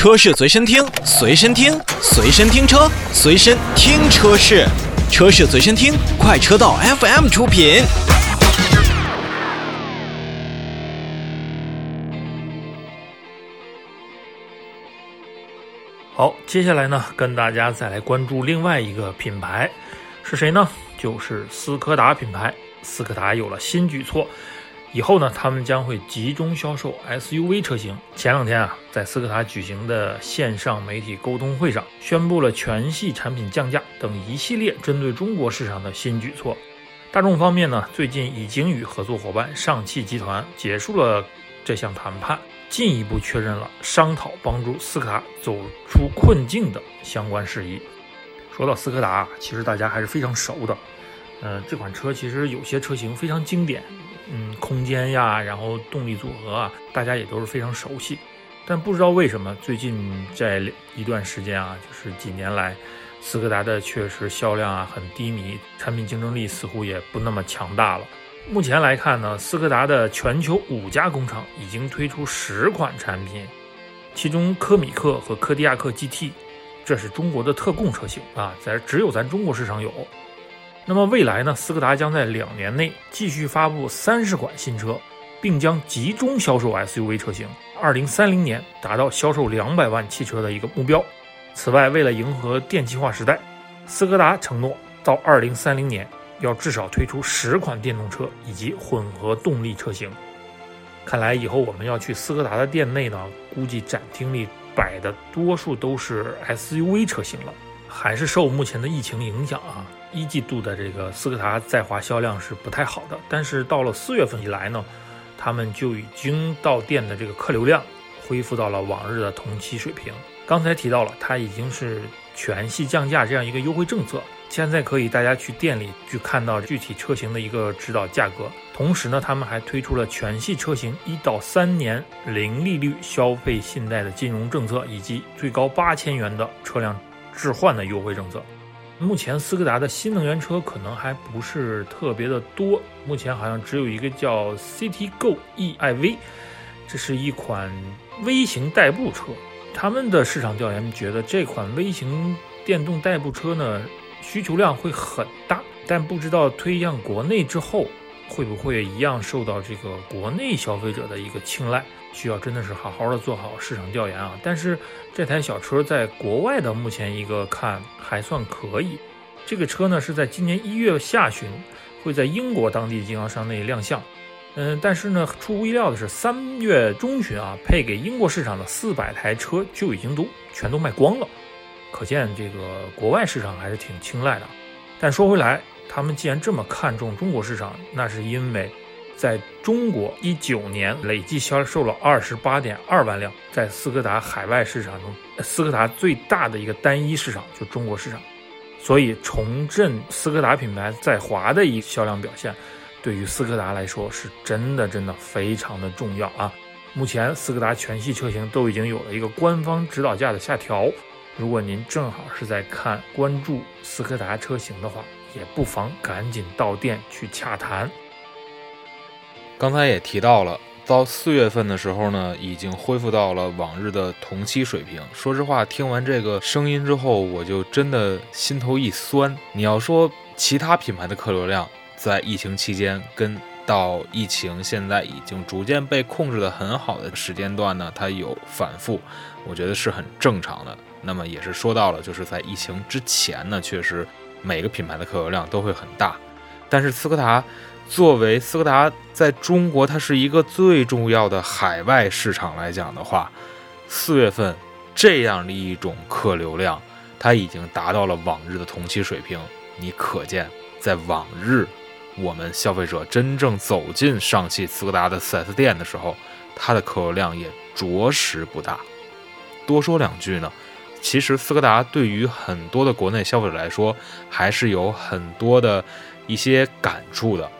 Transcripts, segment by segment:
车市随身听，随身听，随身听车，随身听车市，车市随身听，快车道 FM 出品。好，接下来呢，跟大家再来关注另外一个品牌，是谁呢？就是斯柯达品牌。斯柯达有了新举措，以后呢，他们将会集中销售 SUV 车型。前两天啊，在斯柯达举行的线上媒体沟通会上，宣布了全系产品降价等一系列针对中国市场的新举措。大众方面呢，最近已经与合作伙伴上汽集团结束了这项谈判，进一步确认了商讨帮助斯柯达走出困境的相关事宜。说到斯柯达，其实大家还是非常熟的。呃，这款车其实有些车型非常经典，嗯，空间呀，然后动力组合啊，大家也都是非常熟悉。但不知道为什么，最近在一段时间啊，就是几年来，斯柯达的确实销量啊很低迷，产品竞争力似乎也不那么强大了。目前来看呢，斯柯达的全球五家工厂已经推出十款产品，其中科米克和科迪亚克 GT，这是中国的特供车型啊，在只有咱中国市场有。那么未来呢？斯柯达将在两年内继续发布三十款新车，并将集中销售 SUV 车型，二零三零年达到销售两百万汽车的一个目标。此外，为了迎合电气化时代，斯柯达承诺到二零三零年要至少推出十款电动车以及混合动力车型。看来以后我们要去斯柯达的店内呢，估计展厅里摆的多数都是 SUV 车型了。还是受目前的疫情影响啊，一季度的这个斯柯达在华销量是不太好的。但是到了四月份以来呢，他们就已经到店的这个客流量恢复到了往日的同期水平。刚才提到了，它已经是全系降价这样一个优惠政策，现在可以大家去店里去看到具体车型的一个指导价格。同时呢，他们还推出了全系车型一到三年零利率消费信贷的金融政策，以及最高八千元的车辆。置换的优惠政策，目前斯柯达的新能源车可能还不是特别的多，目前好像只有一个叫 CityGo eIV，这是一款微型代步车。他们的市场调研觉得这款微型电动代步车呢需求量会很大，但不知道推向国内之后会不会一样受到这个国内消费者的一个青睐。需要真的是好好的做好市场调研啊！但是这台小车在国外的目前一个看还算可以。这个车呢是在今年一月下旬会在英国当地经销商内亮相。嗯，但是呢出乎意料的是，三月中旬啊配给英国市场的四百台车就已经都全都卖光了，可见这个国外市场还是挺青睐的。但说回来，他们既然这么看重中国市场，那是因为。在中国一九年累计销售了二十八点二万辆，在斯柯达海外市场中，斯柯达最大的一个单一市场就中国市场，所以重振斯柯达品牌在华的一销量表现，对于斯柯达来说是真的真的非常的重要啊！目前斯柯达全系车型都已经有了一个官方指导价的下调，如果您正好是在看关注斯柯达车型的话，也不妨赶紧到店去洽谈。刚才也提到了，到四月份的时候呢，已经恢复到了往日的同期水平。说实话，听完这个声音之后，我就真的心头一酸。你要说其他品牌的客流量在疫情期间跟到疫情现在已经逐渐被控制的很好的时间段呢，它有反复，我觉得是很正常的。那么也是说到了，就是在疫情之前呢，确实每个品牌的客流量都会很大，但是斯柯达。作为斯柯达在中国，它是一个最重要的海外市场来讲的话，四月份这样的一种客流量，它已经达到了往日的同期水平。你可见，在往日我们消费者真正走进上汽斯柯达的 4S 店的时候，它的客流量也着实不大。多说两句呢，其实斯柯达对于很多的国内消费者来说，还是有很多的一些感触的。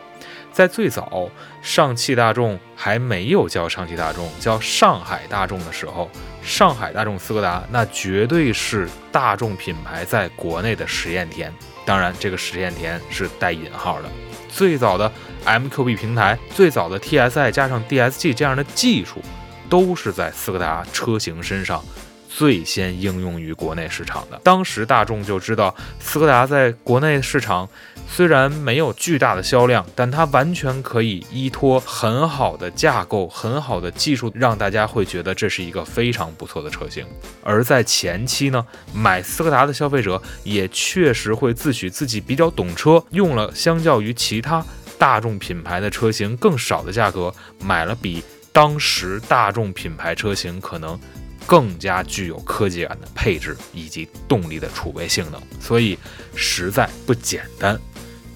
在最早上汽大众还没有叫上汽大众，叫上海大众的时候，上海大众斯柯达那绝对是大众品牌在国内的实验田。当然，这个实验田是带引号的。最早的 MQB 平台，最早的 TSI 加上 DSG 这样的技术，都是在斯柯达车型身上最先应用于国内市场的。当时大众就知道，斯柯达在国内市场虽然没有巨大的销量，但它完全可以依托很好的架构、很好的技术，让大家会觉得这是一个非常不错的车型。而在前期呢，买斯柯达的消费者也确实会自诩自己比较懂车，用了相较于其他大众品牌的车型更少的价格，买了比当时大众品牌车型可能。更加具有科技感的配置以及动力的储备性能，所以实在不简单。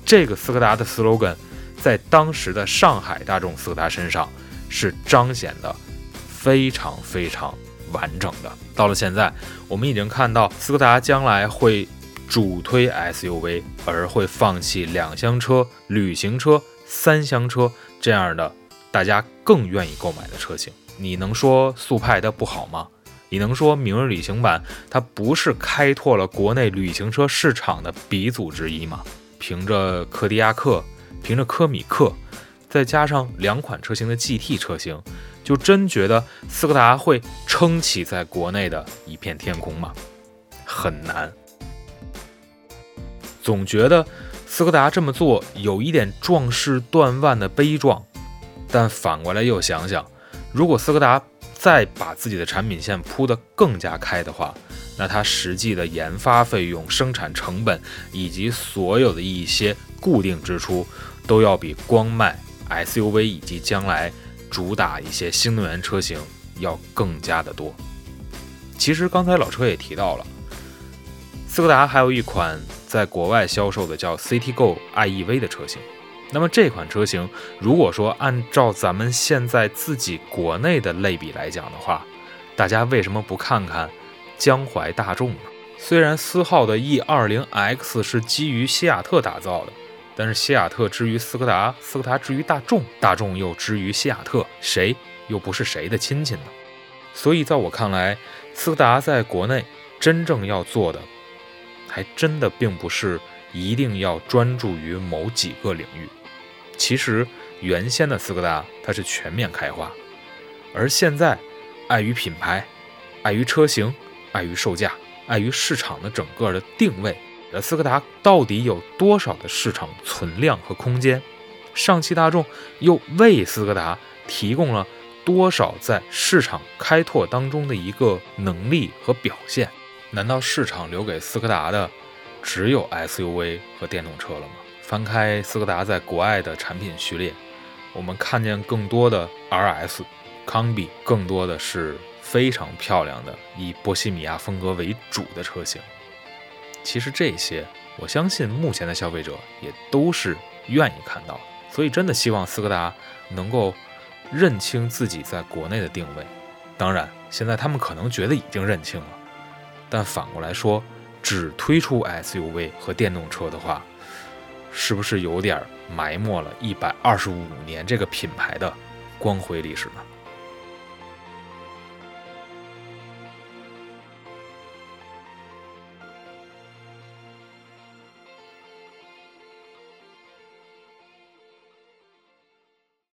这个斯柯达的 slogan 在当时的上海大众斯柯达身上是彰显的非常非常完整的。到了现在，我们已经看到斯柯达将来会主推 SUV，而会放弃两厢车、旅行车、三厢车这样的大家更愿意购买的车型。你能说速派它不好吗？你能说明日旅行版它不是开拓了国内旅行车市场的鼻祖之一吗？凭着柯迪亚克，凭着科米克，再加上两款车型的 GT 车型，就真觉得斯柯达会撑起在国内的一片天空吗？很难。总觉得斯柯达这么做有一点壮士断腕的悲壮，但反过来又想想，如果斯柯达。再把自己的产品线铺得更加开的话，那它实际的研发费用、生产成本以及所有的一些固定支出，都要比光卖 SUV 以及将来主打一些新能源车型要更加的多。其实刚才老车也提到了，斯柯达还有一款在国外销售的叫 CTGO iEV 的车型。那么这款车型，如果说按照咱们现在自己国内的类比来讲的话，大家为什么不看看江淮大众呢？虽然思浩的 E20X 是基于西雅特打造的，但是西雅特之于斯柯达，斯柯达之于大众，大众又之于西雅特，谁又不是谁的亲戚呢？所以在我看来，斯柯达在国内真正要做的，还真的并不是一定要专注于某几个领域。其实原先的斯柯达它是全面开花，而现在碍于品牌、碍于车型、碍于售价、碍于市场的整个的定位，的斯柯达到底有多少的市场存量和空间？上汽大众又为斯柯达提供了多少在市场开拓当中的一个能力和表现？难道市场留给斯柯达的只有 SUV 和电动车了吗？翻开斯柯达在国外的产品序列，我们看见更多的 RS、康比，更多的是非常漂亮的以波西米亚风格为主的车型。其实这些，我相信目前的消费者也都是愿意看到。所以真的希望斯柯达能够认清自己在国内的定位。当然，现在他们可能觉得已经认清了，但反过来说，只推出 SUV 和电动车的话，是不是有点埋没了一百二十五年这个品牌的光辉历史呢？